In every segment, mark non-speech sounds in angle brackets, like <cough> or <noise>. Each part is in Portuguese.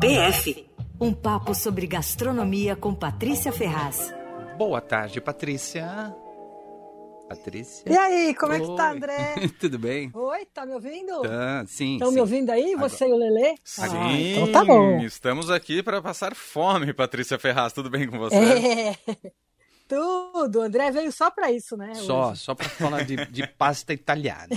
PF um papo sobre gastronomia com Patrícia Ferraz. Boa tarde, Patrícia. Patrícia. E aí, como Oi. é que tá, André? <laughs> Tudo bem? Oi, tá me ouvindo? Tá, sim. Estão me ouvindo aí, você Agora... e o Lelê? Sim, ah, então tá bom. Estamos aqui para passar fome, Patrícia Ferraz. Tudo bem com você? É. <laughs> Tudo, o André veio só para isso, né? Só, hoje. só para falar de, de pasta italiana.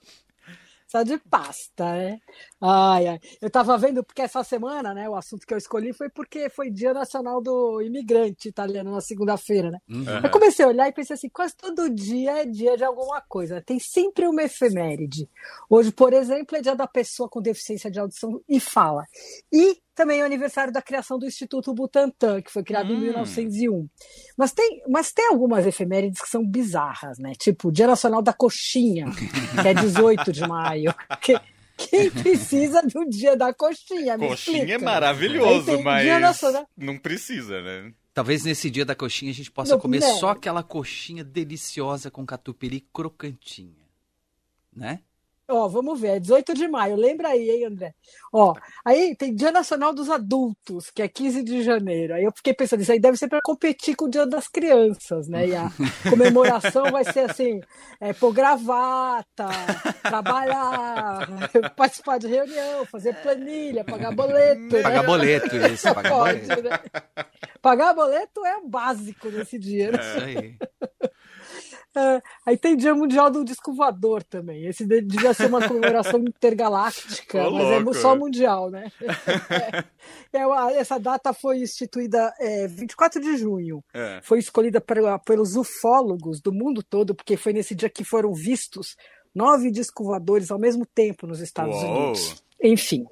<laughs> só de pasta, né? Ai, ai. Eu tava vendo, porque essa semana, né, o assunto que eu escolhi foi porque foi Dia Nacional do Imigrante Italiano na segunda-feira, né? Uhum. Eu comecei a olhar e pensei assim, quase todo dia é dia de alguma coisa. Tem sempre uma efeméride. Hoje, por exemplo, é dia da pessoa com deficiência de audição e fala. E também é o aniversário da criação do Instituto Butantan, que foi criado hum. em 1901. Mas tem, mas tem algumas efemérides que são bizarras, né? Tipo, Dia Nacional da Coxinha, que é 18 de maio. Que, <laughs> quem <laughs> precisa do dia da coxinha? Me coxinha é explica. é maravilhoso, mas nacional... não precisa, né? Talvez nesse dia da coxinha a gente possa não, comer só aquela coxinha deliciosa com catupiry crocantinha, né? Ó, vamos ver, é 18 de maio, lembra aí, hein, André? Ó, aí tem Dia Nacional dos Adultos, que é 15 de janeiro. Aí eu fiquei pensando, isso aí deve ser para competir com o Dia das Crianças, né? E a <laughs> comemoração vai ser assim: é, pôr gravata, trabalhar, <laughs> participar de reunião, fazer planilha, pagar boleto. Né? Pagar boleto, isso, pagar Pode, boleto. Né? Pagar boleto é básico nesse dia, né? É isso aí. É, aí tem Dia Mundial do Disco Voador também. Esse devia ser uma comemoração <laughs> intergaláctica, mas é só mundial, né? <laughs> É, é, essa data foi instituída é, 24 de junho. É. Foi escolhida pra, pelos ufólogos do mundo todo, porque foi nesse dia que foram vistos nove discos voadores ao mesmo tempo nos Estados Uou. Unidos. Enfim.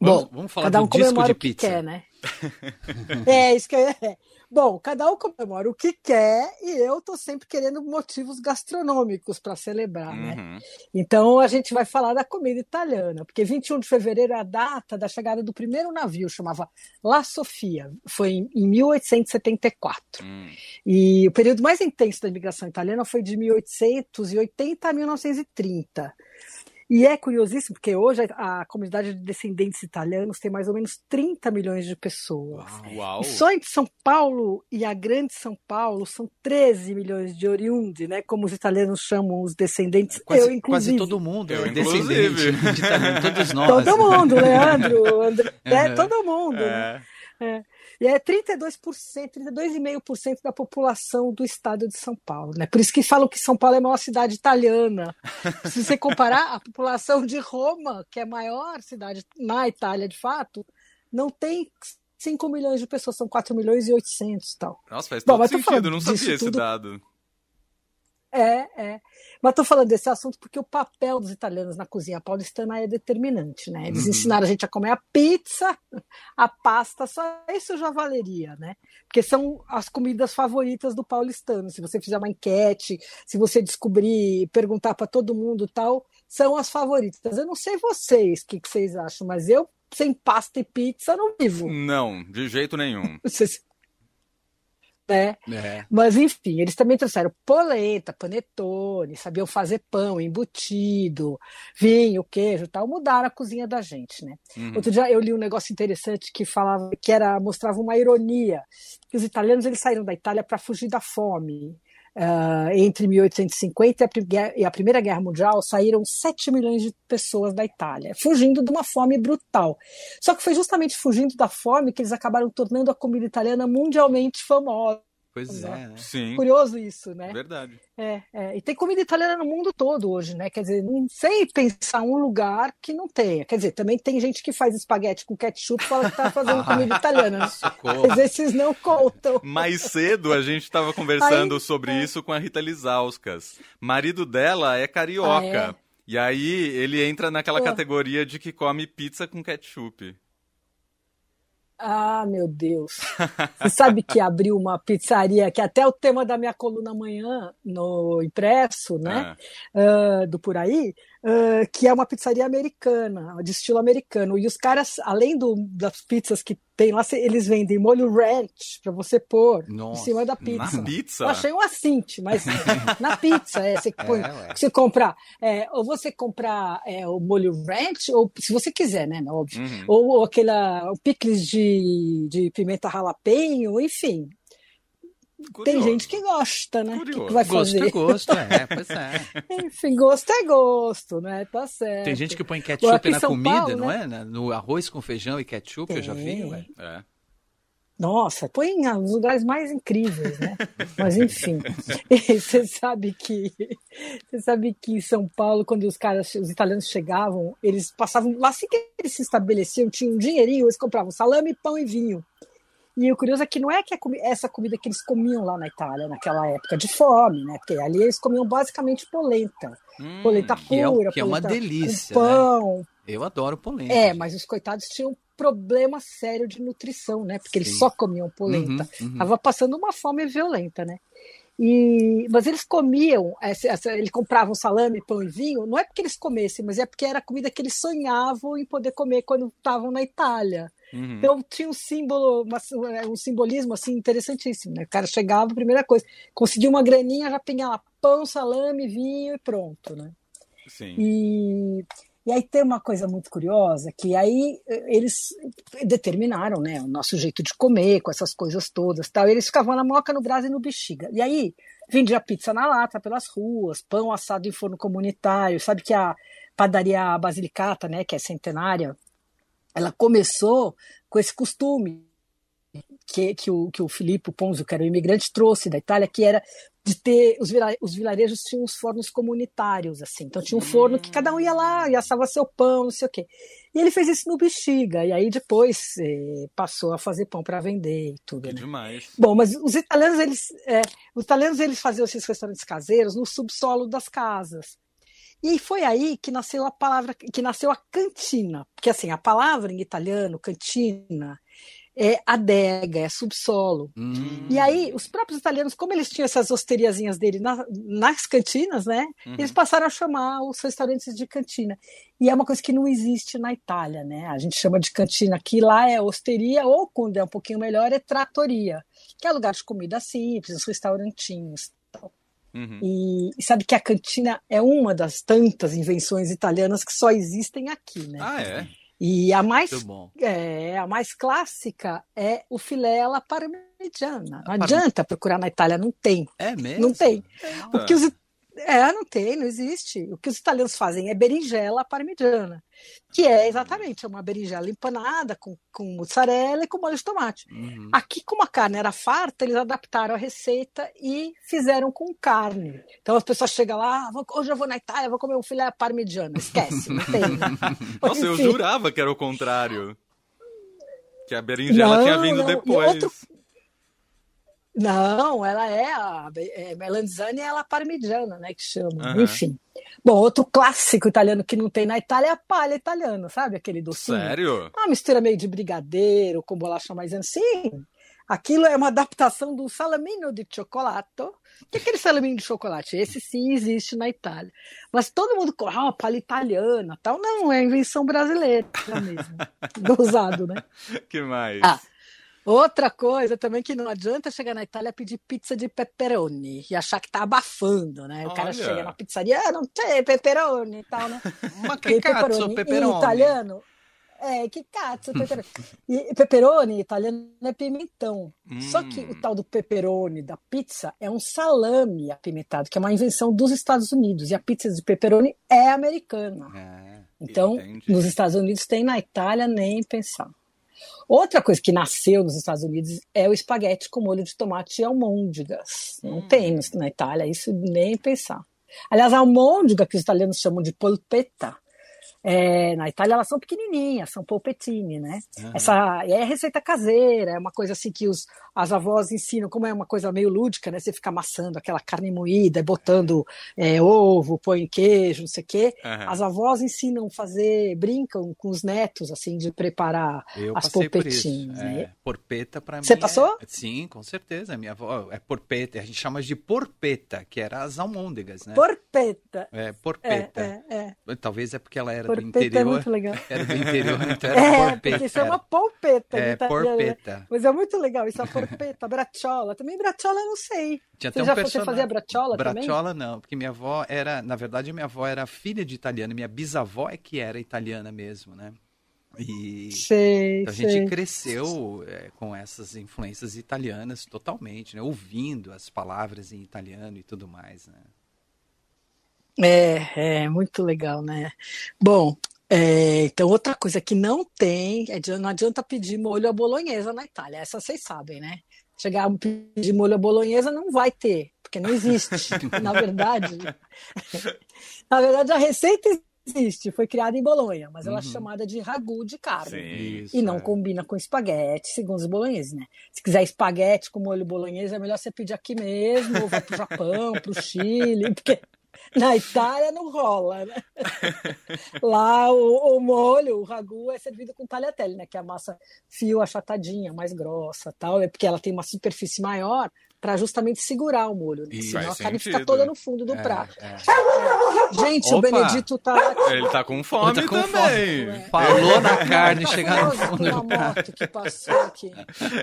Vamos, Bom, vamos falar cada um comemora o que pizza. quer, né? <laughs> é, isso que é. Bom, cada um comemora o que quer e eu tô sempre querendo motivos gastronômicos para celebrar, né? uhum. né? Então a gente vai falar da comida italiana, porque 21 de fevereiro é a data da chegada do primeiro navio, chamava La Sofia, foi em, em 1874. Uhum. E o período mais intenso da imigração italiana foi de 1880 a 1930. E é curiosíssimo, porque hoje a, comunidade de descendentes italianos tem mais ou menos 30 milhões de pessoas. Uau. E só em São Paulo e a Grande São Paulo são 13 milhões de oriundi, né? Como os italianos chamam os descendentes. Quase, eu, inclusive. Quase todo mundo eu, é descendente de italiano, todos nós. Todo mundo, Leandro, André, <laughs> é, todo mundo. Né? É. Né? É. E é 32%, 32,5% da população do estado de São Paulo. Né? Por isso que falam que São Paulo é a maior cidade italiana. <laughs> Se você comparar a população de Roma, que é a maior cidade na Itália de fato, não tem 5 milhões de pessoas, são 4 milhões e 800 e tal. Nossa, faz todo Bom, sentido, eu não sabia esse tudo... dado. É, é. Mas estou falando desse assunto porque o papel dos italianos na cozinha paulistana é determinante, né? Eles uhum. ensinaram a gente a comer a pizza, <laughs> a pasta, só isso já valeria, né? Porque são as comidas favoritas do paulistano. Se você fizer uma enquete, se você descobrir, perguntar para todo mundo tal, são as favoritas. Eu não sei vocês, o que, que vocês acham, mas eu sem pasta e pizza não vivo. Não, de jeito nenhum. <laughs> Vocês né? É. Mas enfim, eles também trouxeram polenta, panetone, sabiam fazer pão, embutido, vinho, queijo, tal, mudaram a cozinha da gente, né? Uhum. Outro dia eu li um negócio interessante que falava que era mostrava uma ironia, que os italianos eles saíram da Itália para fugir da fome. Uh, entre 1850 e a Primeira Guerra Mundial, saíram 7 milhões de pessoas da Itália, fugindo de uma fome brutal. Só que foi justamente fugindo da fome que eles acabaram tornando a comida italiana mundialmente famosa. Pois é, né? sim. Curioso isso, né? Verdade. É, é, E tem comida italiana no mundo todo hoje, né? Quer dizer, não sei pensar um lugar que não tenha. Quer dizer, também tem gente que faz espaguete com ketchup e fala que tá <laughs> fazendo comida italiana, né? Socorro. Mas esses não contam. Mais cedo a gente estava conversando Aí, sobre é. isso com a Rita Lizauskas. Marido dela é carioca. Ah, é? E aí ele entra naquela categoria de que come pizza com ketchup. Ah, meu Deus. Você sabe que abriu uma pizzaria, que até o tema da minha coluna amanhã no impresso, né? Uh, do Por Aí. Uh, que é uma pizzaria americana, de estilo americano. E os caras, além do, das pizzas que tem lá, eles vendem molho ranch para você pôr Nossa, em cima da pizza. Na pizza? Eu achei um assinte, mas <laughs> na pizza, é, você, põe, é, você comprar, é, ou você comprar é, o molho ranch, ou se você quiser, né, óbvio, uhum. ou, ou aquela, o picles de, de pimenta jalapeno, enfim, Curioso. Tem gente que gosta, né? Que, que vai fazer? Gosto é gosto, é, pois é. <laughs> Enfim, gosto é gosto, né? Tá certo. Tem gente que põe ketchup na comida, Paulo, não né? é? No arroz com feijão e ketchup, Tem. eu já vi, ué. É. Nossa, põe nos lugares mais incríveis, né? <laughs> Mas enfim, <laughs> você sabe que você sabe que em São Paulo, quando os caras, os italianos chegavam, eles passavam lá assim que eles se estabeleciam, tinham um dinheirinho, eles compravam salame, pão e vinho. E o curioso é que não é que é essa comida que eles comiam lá na Itália, naquela época, de fome, né? Porque ali eles comiam basicamente polenta. Hum, polenta pura, que é, que é uma delícia. pão. Né? Eu adoro polenta. É, mas os coitados tinham problema sério de nutrição, né? Porque Sim. eles só comiam polenta. Uhum, uhum. Tava passando uma fome violenta, né? E, mas eles comiam, essa, essa, eles compravam salame, pão e vinho, não é porque eles comessem, mas é porque era a comida que eles sonhavam em poder comer quando estavam na Itália. Uhum. Então tinha um símbolo, uma, um simbolismo assim interessantíssimo. Né? O cara chegava, primeira coisa, conseguia uma graninha, já pegava pão, salame, vinho e pronto, né? Sim. E, e aí tem uma coisa muito curiosa, que aí eh, eles determinaram né, o nosso jeito de comer, com essas coisas todas. tal. eles ficavam na moca, no brasa e no bexiga. E aí vendia pizza na lata pelas ruas, pão assado em forno comunitário. Sabe que a padaria Basilicata, né, que é centenária, ela começou com esse costume que, que, o, que o Filippo Ponzo, que era o imigrante, trouxe da Itália, que era de ter os, os vilarejos tinham os fornos comunitários assim. Então tinha um forno que cada um ia lá e assava seu pão não sei o quê. E ele fez isso no Bexiga e aí depois eh, passou a fazer pão para vender e tudo né? demais. Bom mas os italianos eles é, os italianos eles faziam esses restaurantes caseiros no subsolo das casas e foi aí que nasceu a palavra, que nasceu a cantina. Porque assim, a palavra em italiano, cantina, é adega, é subsolo. Hum. E aí, os próprios italianos, como eles tinham essas osteriazinhas dele na, nas cantinas, né? Uhum. Eles passaram a chamar os restaurantes de cantina. E é uma coisa que não existe na Itália, né? A gente chama de cantina aqui, lá é osteria, ou quando é um pouquinho melhor, é tratoria, que é lugar de comida simples, os restaurantinhos. Uhum. E, e, sabe que a cantina é uma das tantas invenções italianas que só existem aqui, né? Ah, é? E a mais, é, a mais clássica é o filé alla parmigiana. Não adianta procurar na Itália, não tem. É mesmo? Não tem. O que os, é, não tem, não existe. O que os italianos fazem é berinjela parmigiana, que é exatamente uma berinjela empanada com, com mussarela e com molho de tomate. Uhum. Aqui, como a carne era farta, eles adaptaram a receita e fizeram com carne. Então as pessoas chegam lá, ah, hoje eu vou na Itália, vou comer um filé parmigiano. Esquece, não tem. <laughs> Nossa, eu jurava que era o contrário. Que a berinjela não, tinha vindo não. depois. Outro, não, ela é a é, melanzane é a parmigiana, né, que chama. Uhum. Enfim. Bom, outro clássico italiano que não tem na Itália é a palha italiana, sabe? Aquele docinho. Sério? Uma mistura meio de brigadeiro com bolacha maisena. Sim, aquilo é uma adaptação do salamino de chocolate. Que é aquele salaminho de chocolate? Esse sim existe na Itália. Mas todo mundo, ah, uma palha italiana, tal. Não, é invenção brasileira mesmo. <laughs> Gozado, né? Que mais? Ah, Outra coisa também que não adianta chegar na Itália e pedir pizza de pepperoni e achar que tá abafando, né? O Olha. cara chega na pizzaria, ah, não tem pepperoni e tal, né? <laughs> Ma che cazzo pepperoni? Em italiano, é, que cazzo, pepperoni. <laughs> E pepperoni italiano é pimentão. Hum. Só que o tal do pepperoni da pizza é um salame apimentado, que é uma invenção dos Estados Unidos. E a pizza de pepperoni é americana. É, então, entendi. nos Estados Unidos tem, na Itália nem pensar. Outra coisa que nasceu nos Estados Unidos é o espaguete com molho de tomate e almôndegas. Não hum. tem na Itália, isso nem pensar. Aliás, a almôndega, que os italianos chamam de polpetta, É, na Itália elas são pequenininhas, são polpettine, né? Uhum. Essa é receita caseira, é uma coisa assim que os, as avós ensinam, como é uma coisa meio lúdica, né? Você fica amassando aquela carne moída, botando é, ovo, põe queijo, não sei o quê. Uhum. As avós ensinam fazer, brincam com os netos, assim, de preparar Eu as polpettines. Né? É, porpeta para mim. Você passou? É... Sim, com certeza. Minha avó é porpeta, a gente chama de porpeta, que era as almôndegas, né? Porpeta. É, porpeta. É, é, é. Talvez é porque ela era porpeta do interior. É muito legal. <laughs> Era do interior, então era é, porpeta. Porque chama polpeta. É, tá, porpeta. Mas é muito legal isso, a porpeta, bracciola. Também bracciola eu não sei. Tinha você um já person... você fazia bracciola, também? Bracciola não, porque minha avó era, na verdade, minha avó era filha de italiana, minha bisavó é que era italiana mesmo, né? E sei, então a sei. gente cresceu é, com essas influências italianas totalmente, né? Ouvindo as palavras em italiano e tudo mais, né? É, é muito legal, né? Bom, é, então outra coisa que não tem, é, não adianta pedir molho à bolonhesa na Itália, essa vocês sabem, né? Chegar a pedir molho à bolonhesa não vai ter, porque não existe. <laughs> na verdade, na verdade a receita existe, foi criada em Bolonha, mas ela é uhum. é chamada de ragu de carne. Sim, isso, e não é. combina com espaguete, segundo os bolonheses, né? Se quiser espaguete com molho bolonhesa, é melhor você pedir aqui mesmo, ou vai pro Japão, pro Chile, <laughs> porque <laughs> na Itália não rola, né? <laughs> Lá o, o, molho, o ragu, é servido com tagliatelle, né? Que é a massa fio achatadinha, mais grossa, tal. É porque ela tem uma superfície maior para justamente segurar o molho. Né? Senão a carne fica toda no fundo do É, prato. é. Gente, o Opa! Benedito tá aqui. Ele tá com fome Tá com também. fome. Falou na <laughs> carne, Tá chegar no fundo do prato. moto que passou aqui.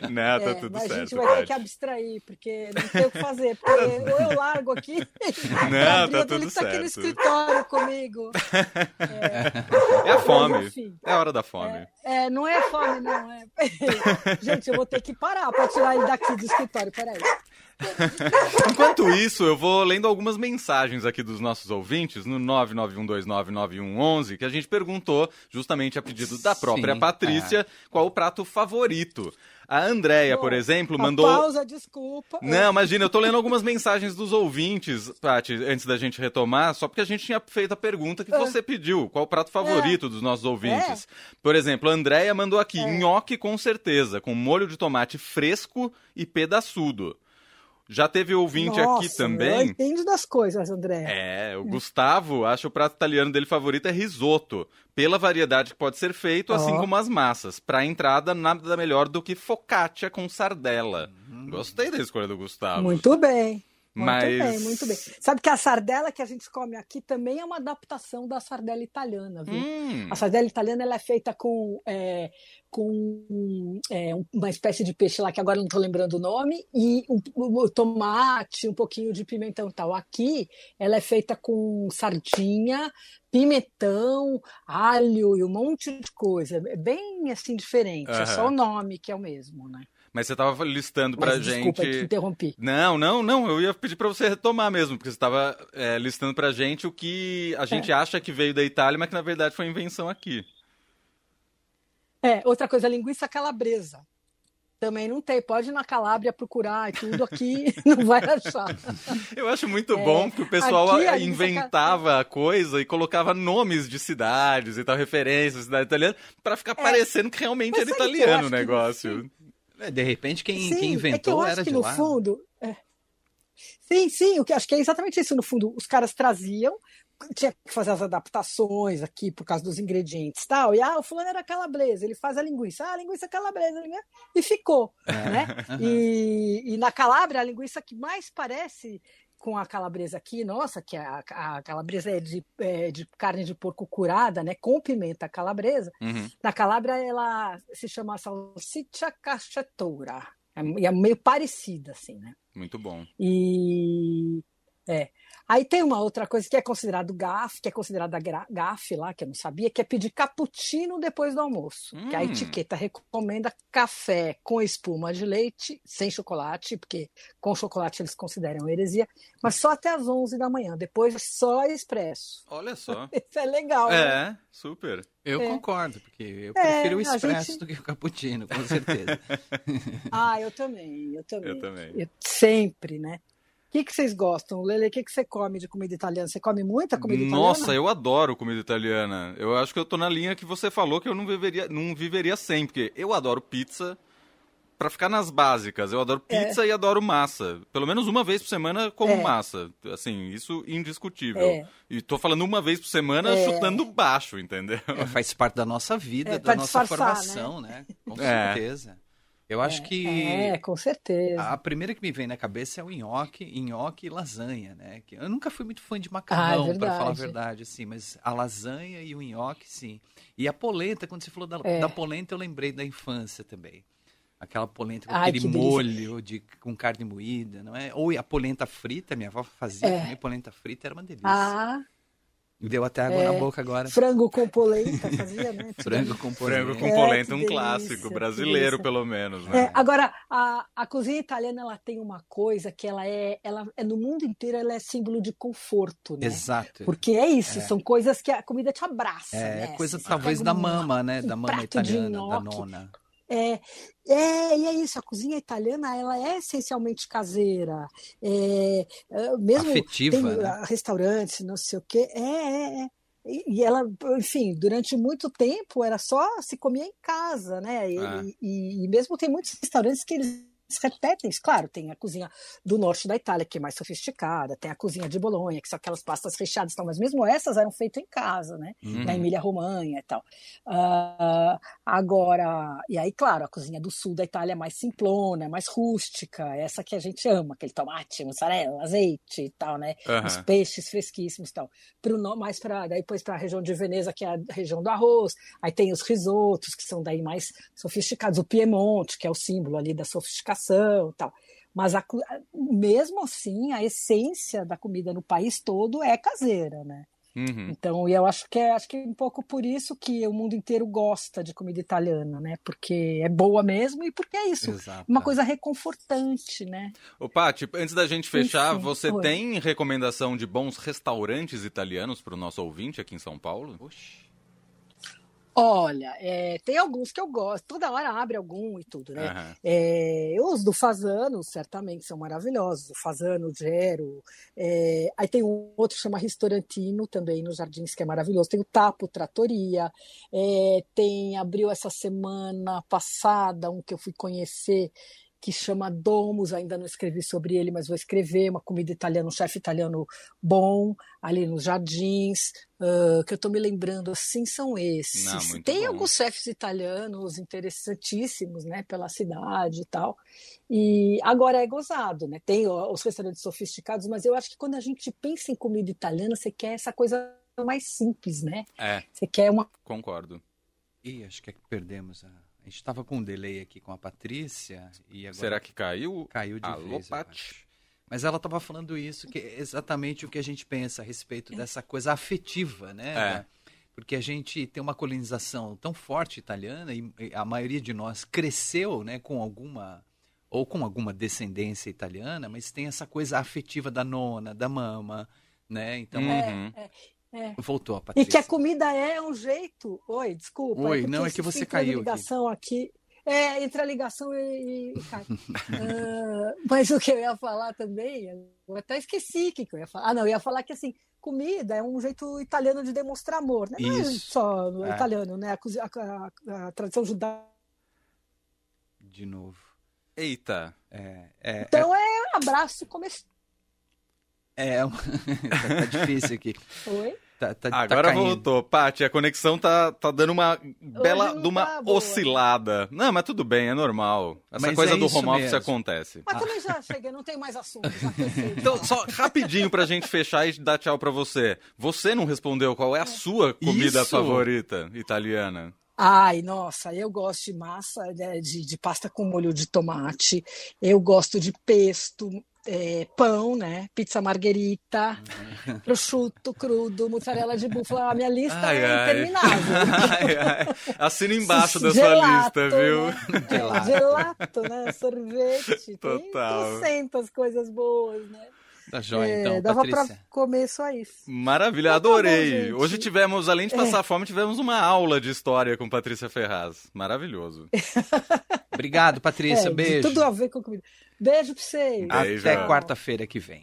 Não, tá É, tudo mas certo. a gente vai ter Paty. que abstrair, porque não tem o que fazer. Porque ou eu largo aqui, Não, tá ele tá aqui no certo. escritório comigo. É a fome. Enfim. É a hora da fome. É, não é fome, não. É... <laughs> Gente, eu vou ter que parar para tirar ele daqui do escritório. Peraí. <laughs> Enquanto isso, eu vou lendo algumas mensagens aqui dos nossos ouvintes no 991299111, que a gente perguntou, justamente a pedido da própria Sim, Patrícia, qual o prato favorito. A Andréia, por Bom, exemplo, mandou. Pausa, desculpa. Não, imagina, eu tô lendo algumas mensagens dos ouvintes, Paty, antes da gente retomar, só porque a gente tinha feito a pergunta que É. você pediu. Qual o prato favorito dos nossos ouvintes? Por exemplo, a Andréia mandou aqui, É. nhoque com certeza, com molho de tomate fresco e pedaçudo. Já teve ouvinte Nossa, aqui Eu também. entendo das coisas, André. É, o Gustavo acha o prato italiano dele favorito é risoto, pela variedade que pode ser feito, assim Ó. como as massas. Pra entrada, nada melhor do que focaccia com sardela. Gostei da escolha do Gustavo. Muito bem. Muito Mas- bem, muito bem. Sabe que a sardela que a gente come aqui também é uma adaptação da sardela italiana, viu? Hum, A sardela italiana ela é feita com, é, com é, um- uma espécie de peixe lá que agora não estou lembrando o nome, e um, um tomate, um pouquinho de pimentão e tal. Aqui ela é feita com sardinha, pimentão, alho e um monte de coisa. É bem assim diferente. É só o nome que é o mesmo, né? mas você tava listando pra Mas desculpa, te gente. interrompi. Não, não, não. Eu ia pedir pra você retomar mesmo, porque você estava listando pra gente o que a gente acha que veio da Itália, mas que na verdade foi invenção aqui. É, outra coisa, linguiça calabresa. Também não tem. Pode ir na Calábria procurar e tudo aqui, <laughs> não vai achar. Eu acho muito É, bom que o pessoal aqui a inventava a coisa e colocava nomes de cidades e tal, referências, cidade italiana, pra ficar parecendo que realmente É. Era italiano o acho que no negócio. É, De repente, quem, Sim, quem é que eu inventou acho era que de no lá. fundo. É. Sim, sim, o que acho que é exatamente isso. No fundo, os caras traziam, tinha que fazer as adaptações aqui por causa dos ingredientes e tal. E ah, o fulano era calabresa, ele faz a linguiça. Ah, a linguiça calabresa, linguiça, e ficou. Né? E, e na Calábria, a linguiça que mais parece com a calabresa aqui, nossa, que a, a calabresa é de, é de carne de porco curada, né? Com pimenta calabresa. Uhum. Na Calábria, ela se chama salsicha cacciatora. É, e é meio parecida, assim, né? Muito bom. E. É. Aí tem uma outra coisa que é considerado gafe, que é considerada gafe lá, que eu não sabia, que é pedir cappuccino depois do almoço. Que a Hum. etiqueta recomenda café com espuma de leite, sem chocolate, porque com chocolate eles consideram heresia, mas só até às 11 da manhã. Depois é só expresso. Olha só. <laughs> Isso é legal, né? É, super. Eu É. concordo, porque eu É, prefiro o a expresso gente- do que o cappuccino, com certeza. <laughs> Ah, eu também, eu também. Eu também. Eu- sempre, né? Que, que vocês gostam? Lele, o que, que você come de comida italiana? Você come muita comida italiana? Nossa, eu adoro comida italiana. Eu acho que eu tô na linha que você falou que eu não viveria, não viveria sem, porque eu adoro pizza. Pra ficar nas básicas, eu adoro é. pizza é. e adoro massa. Pelo menos uma vez por semana como é. massa. Assim, isso indiscutível. É. E tô falando uma vez por semana é. chutando baixo, entendeu? faz parte da nossa vida, da nossa formação, né? né? Com certeza. Eu acho é, que. É, com certeza. A primeira que me vem na cabeça é o nhoque, nhoque e lasanha, né? Eu nunca fui muito fã de macarrão, ah, é para falar a verdade, assim, mas a lasanha e o nhoque, sim. E a polenta, quando você falou da, é. da polenta, eu lembrei da infância também. Aquela polenta com Ai, aquele molho de, com carne moída, não é? Ou a polenta frita, minha avó fazia é. também polenta frita, era uma delícia. Ah, Deu até água é, na boca agora. Frango com polenta fazia, né? <laughs> frango com polenta. Frango com polenta, é, um delícia, clássico, brasileiro pelo menos. Né? É, agora, a, a cozinha italiana ela tem uma coisa que ela é, ela é no mundo inteiro ela é símbolo de conforto, né? Exato. Porque é isso, são coisas que a comida te abraça, é, né? coisa talvez da mama, né? Da mama italiana, da nona. É, é, e é isso, a cozinha italiana ela é essencialmente caseira, é, é mesmo Afetiva, tem né? restaurantes, não sei o quê, é, é, é. E ela, enfim, durante muito tempo era só se comia em casa, né? E, ah. e, e mesmo tem muitos restaurantes que eles repetem. Claro, tem a cozinha do norte da Itália, que é mais sofisticada, tem a cozinha de Bolonha, que são aquelas pastas recheadas, tal, mas mesmo essas eram feitas em casa, né? Uhum. Na Emília-Romanha e tal. Uh, agora, e aí, claro, a cozinha do sul da Itália é mais simplona, é mais rústica, essa que a gente ama, aquele tomate, mussarela, azeite e tal, né? Uhum. Os peixes fresquíssimos e tal. Pro, mais para depois para a região de Veneza, que é a região do arroz. Aí tem os risotos, que são daí mais sofisticados. O Piemonte, que é o símbolo ali da sofisticação tal. Mas a, mesmo assim, a essência da comida no país todo é caseira, né? Uhum. Então, e eu acho que é acho que é um pouco por isso que o mundo inteiro gosta de comida italiana, né? Porque é boa mesmo e porque é isso, Exato. uma coisa reconfortante, né? Ô, Paty, antes da gente fechar, Enfim, você foi. tem recomendação de bons restaurantes italianos para o nosso ouvinte aqui em São Paulo? Oxi. Olha, é, tem alguns que eu gosto, toda hora abre algum e tudo, né? Uhum. É, os do Fazano, certamente, são maravilhosos. O Fazano, o Gero. É, aí tem um outro que chama Restaurantino, também nos Jardins, que é maravilhoso. Tem o Tapo Tratoria. É, tem, abriu essa semana passada um que eu fui conhecer, que chama Domus, ainda não escrevi sobre ele, mas vou escrever, uma comida italiana, um chefe italiano bom, ali nos jardins, uh, que eu estou me lembrando assim, são esses. Não, Tem bom. alguns chefes italianos interessantíssimos, né, pela cidade e tal, e agora é gozado, né, tem os restaurantes sofisticados, mas eu acho que quando a gente pensa em comida italiana, você quer essa coisa mais simples, né? É. Você quer uma... Concordo. Ih, acho que é que perdemos a a gente estava com um delay aqui com a Patrícia e agora Será que caiu? Caiu de Alô, vez, Pat? Mas ela estava falando isso, que é exatamente o que a gente pensa a respeito dessa coisa afetiva, né? É. Porque a gente tem uma colonização tão forte italiana e a maioria de nós cresceu, né, com alguma ou com alguma descendência italiana, mas tem essa coisa afetiva da nona, da mama, né? Então, uhum. é, é. É. Voltou a Patrícia. E que a comida é um jeito. Oi, desculpa. Oi, é não, é que você caiu. ligação aqui. aqui. É, entre a ligação e, e cai. uh, <laughs> mas o que eu ia falar também, eu até esqueci o que, que eu ia falar. Ah, não, eu ia falar que assim, comida é um jeito italiano de demonstrar amor, né? Não é só é. italiano, né? A, a, a, tradição judaica. De novo. Eita. É, é, então é, abraço comestível. É, <laughs> tá, tá difícil aqui. Oi? Tá, tá, tá Agora tá voltou. Paty, a conexão tá, tá dando uma bela de uma tá oscilada. Não, mas tudo bem, é normal. Essa mas coisa é do home office mesmo. acontece. Mas também já cheguei, não tem mais assunto. <laughs> então, só rapidinho pra gente fechar e dar tchau pra você. Você não respondeu qual é a sua comida Isso. favorita italiana? Ai, nossa, eu gosto de massa, né, de, de pasta com molho de tomate. Eu gosto de pesto, é, pão, né? Pizza margherita, uhum. prosciutto crudo, mussarela de búfala. A minha lista ai, é interminável. Ai, Assina embaixo da sua lista, viu? Né? É, gelato, né? Sorvete. Total. Tem 200 coisas boas, né? Tá joia, é, então, dava Patrícia. pra comer só isso. Maravilha, então tá adorei. Bom, Hoje tivemos, além de passar é. fome, tivemos uma aula de história com Patrícia Ferraz. Maravilhoso. <laughs> Obrigado, Patrícia. É, Beijo. Tudo a ver com comida. Beijo pra vocês. Até quarta-feira que vem.